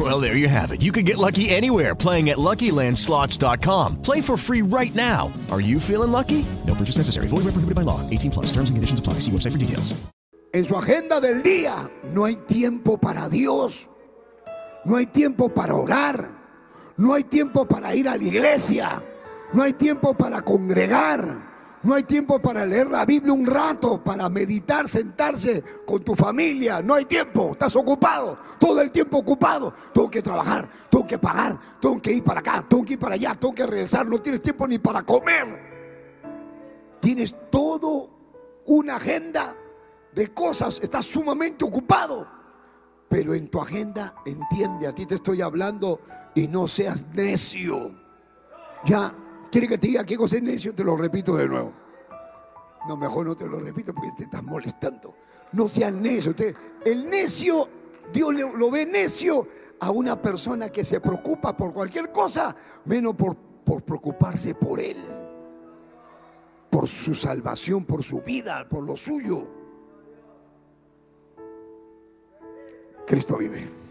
Well, there you have it. You can get lucky anywhere playing at LuckyLandSlots.com. Play for free right now. Are you feeling lucky? No purchase necessary. Void where prohibited by law. 18 plus. Terms and conditions apply. See website for details. En su agenda del día no hay tiempo para Dios, no hay tiempo para orar, no hay tiempo para ir a la iglesia, no hay tiempo para congregar, no hay tiempo para leer la Biblia un rato, para meditar, sentarse con tu familia, no hay tiempo, estás ocupado, todo el tiempo ocupado, tengo que trabajar, tengo que pagar, tengo que ir para acá, tengo que ir para allá, tengo que regresar, no tienes tiempo ni para comer. Tienes todo una agenda de cosas, estás sumamente ocupado. Pero en tu agenda, entiende, a ti te estoy hablando y no seas necio. Ya, ¿quiere que te diga qué cosa es necio? Te lo repito de nuevo. No, mejor no te lo repito porque te estás molestando. No seas necio. Usted, el necio, Dios lo ve necio a una persona que se preocupa por cualquier cosa, menos por, por preocuparse por él, por su salvación, por su vida, por lo suyo. Cristo vive.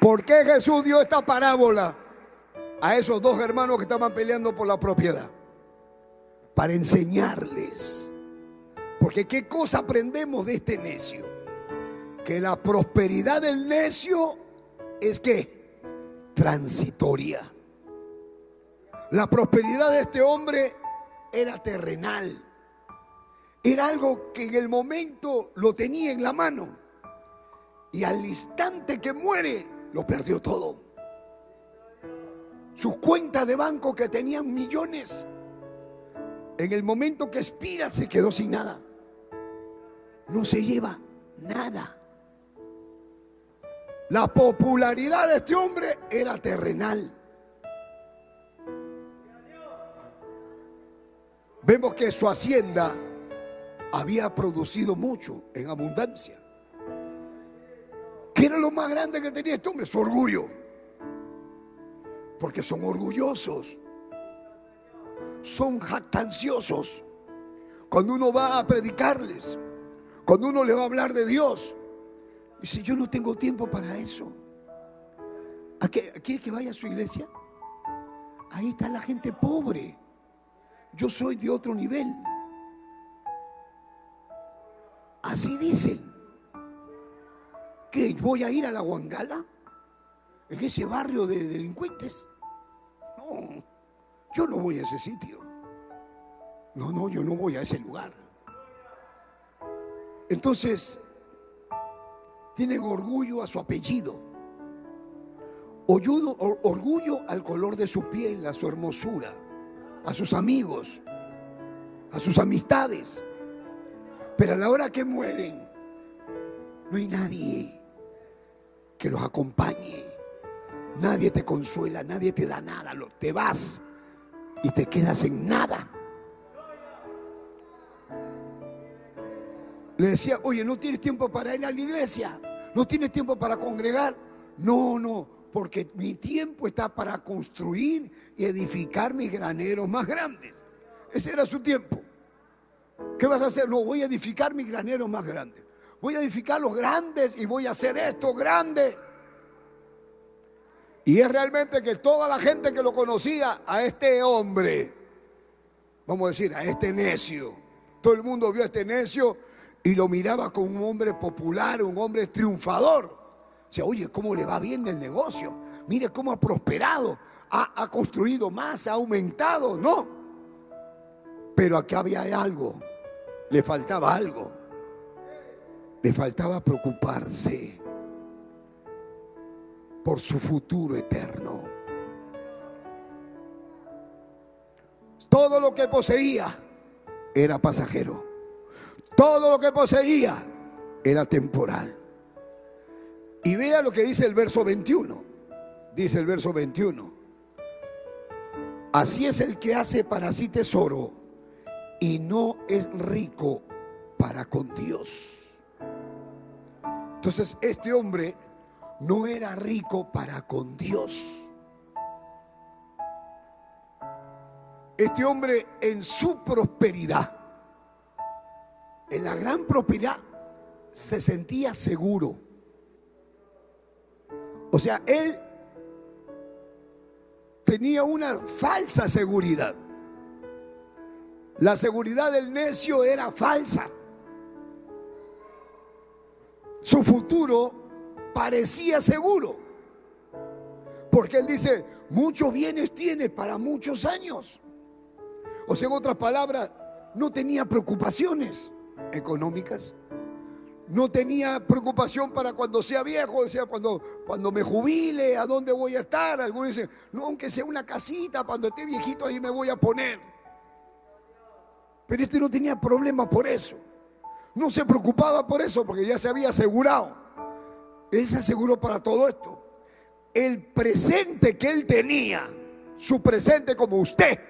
¿Por qué Jesús dio esta parábola a esos dos hermanos que estaban peleando por la propiedad? Para enseñarles. Porque ¿qué cosa aprendemos de este necio? Que la prosperidad del necio es que transitoria. La prosperidad de este hombre era terrenal. Era algo que en el momento lo tenía en la mano. Y al instante que muere, lo perdió todo. Sus cuentas de banco que tenían millones, en el momento que expira se quedó sin nada. No se lleva nada. La popularidad de este hombre era terrenal. Vemos que su hacienda había producido mucho en abundancia. ¿Qué era lo más grande que tenía este hombre? Su orgullo. Porque son orgullosos. Son jactanciosos. Cuando uno va a predicarles, cuando uno le va a hablar de Dios, dice, yo no tengo tiempo para eso. ¿A ¿Quiere que vaya a su iglesia? Ahí está la gente pobre. Yo soy de otro nivel. Así dicen. ¿Voy a ir a la Huangala? ¿En ese barrio de delincuentes? No, yo no voy a ese sitio. No, no, yo no voy a ese lugar. Entonces, tienen orgullo a su apellido. Orgullo, or- orgullo al color de su piel, a su hermosura, a sus amigos, a sus amistades. Pero a la hora que mueren, no hay nadie que los acompañe. Nadie te consuela, nadie te da nada. Te vas y te quedas en nada. Le decía, oye, ¿no tienes tiempo para ir a la iglesia? ¿No tienes tiempo para congregar? No, no, porque mi tiempo está para construir y edificar mis graneros más grandes. Ese era su tiempo. ¿Qué vas a hacer? No, voy a edificar mis graneros más grandes. Voy a edificar los grandes y voy a hacer esto grande. Y es realmente que toda la gente que lo conocía a este hombre, vamos a decir, a este necio, todo el mundo vio a este necio y lo miraba como un hombre popular, un hombre triunfador. O sea, oye, ¿cómo le va bien el negocio? Mire cómo ha prosperado, ha, construido más, ha aumentado, ¿no? Pero acá había algo, le faltaba algo, le faltaba preocuparse por su futuro eterno. Todo lo que poseía era pasajero. Todo lo que poseía era temporal. Y vea lo que dice el verso 21. Dice el verso 21. Así es el que hace para sí tesoro y no es rico para con Dios. Entonces este hombre no era rico para con Dios. Este hombre en su prosperidad, en la gran prosperidad, se sentía seguro. O sea, él tenía una falsa seguridad. La seguridad del necio era falsa. Su futuro parecía seguro. Porque él dice, muchos bienes tiene para muchos años. O sea, en otras palabras, no tenía preocupaciones económicas. No tenía preocupación para cuando sea viejo, o sea, cuando, cuando me jubile, a dónde voy a estar. Algunos dicen, no, aunque sea una casita, cuando esté viejito ahí me voy a poner. Pero este no tenía problema por eso. No se preocupaba por eso porque ya se había asegurado. Él se aseguró para todo esto. El presente que él tenía, su presente como usted,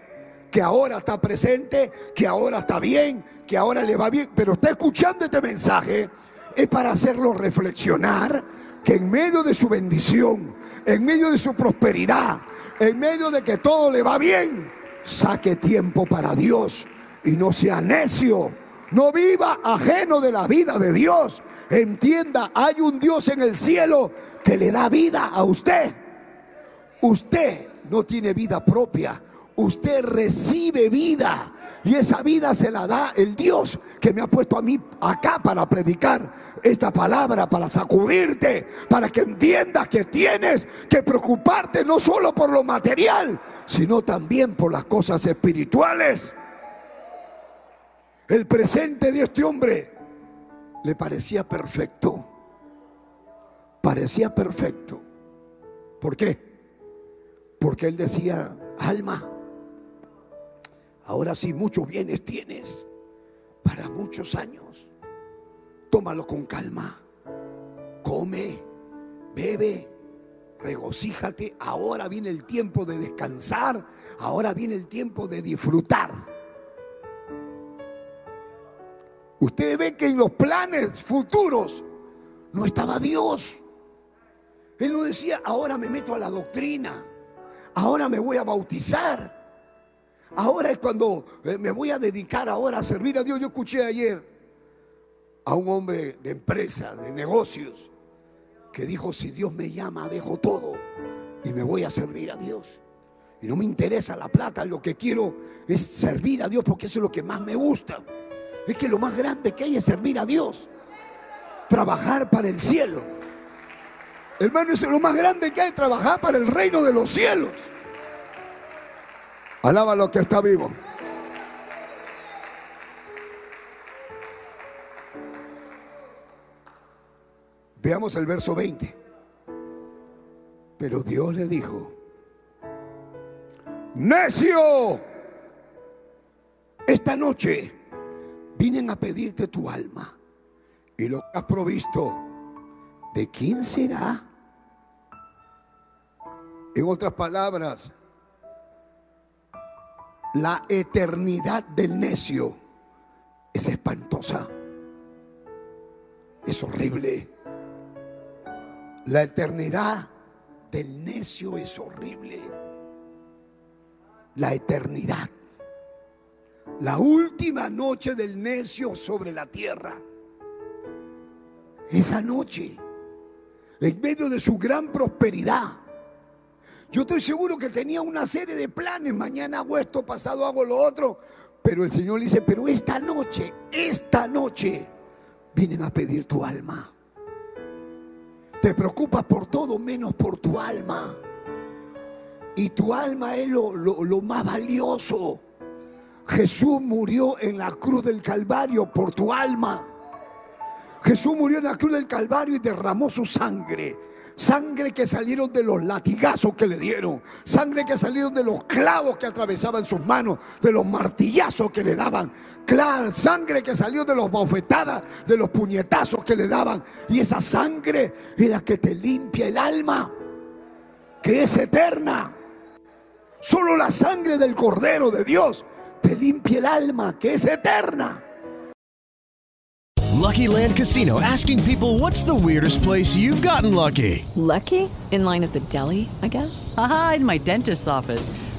que ahora está presente, que ahora está bien, que ahora le va bien, pero está escuchando este mensaje, es para hacerlo reflexionar que en medio de su bendición, en medio de su prosperidad, en medio de que todo le va bien, saque tiempo para Dios y no sea necio. No viva ajeno de la vida de Dios. Entienda, hay un Dios en el cielo que le da vida a usted. Usted no tiene vida propia. Usted recibe vida. Y esa vida se la da el Dios que me ha puesto a mí acá para predicar esta palabra, para sacudirte, para que entiendas que tienes que preocuparte no solo por lo material, sino también por las cosas espirituales. El presente de este hombre le parecía perfecto. Parecía perfecto. ¿Por qué? Porque él decía, alma, ahora sí muchos bienes tienes para muchos años. Tómalo con calma. Come, bebe, regocíjate. Ahora viene el tiempo de descansar. Ahora viene el tiempo de disfrutar. Usted ve que en los planes futuros no estaba Dios. Él no decía, ahora me meto a la doctrina, ahora me voy a bautizar, ahora es cuando eh, me voy a dedicar ahora a servir a Dios. Yo escuché ayer a un hombre de empresa, de negocios, que dijo, si Dios me llama, dejo todo y me voy a servir a Dios. Y no me interesa la plata, lo que quiero es servir a Dios porque eso es lo que más me gusta. Es que lo más grande que hay es servir a Dios. Trabajar para el cielo. Hermano, es lo más grande que hay, trabajar para el reino de los cielos. Alaba lo que está vivo. Veamos el verso 20. Pero Dios le dijo, necio, esta noche vienen a pedirte tu alma y lo que has provisto, ¿de quién será? En otras palabras, la eternidad del necio es espantosa, es horrible. La eternidad del necio es horrible. La eternidad la última noche del necio sobre la tierra. Esa noche, en medio de su gran prosperidad, yo estoy seguro que tenía una serie de planes, mañana hago esto, pasado hago lo otro, pero el Señor dice, pero esta noche, esta noche, vienen a pedir tu alma. Te preocupas por todo menos por tu alma. Y tu alma es lo, lo más valioso. Jesús murió en la cruz del Calvario por tu alma. Jesús murió en la cruz del Calvario y derramó su sangre. Sangre que salieron de los latigazos que le dieron. Sangre que salieron de los clavos que atravesaban sus manos. De los martillazos que le daban. Claro, sangre que salió de los bofetadas, de los puñetazos que le daban. Y esa sangre es la que te limpia el alma. Que es eterna. Solo la sangre del Cordero de Dios te limpia el alma que es eterna. Lucky Land Casino asking people what's the weirdest place you've gotten lucky? Lucky? In line at the deli, I guess? Aha, in my dentist's office.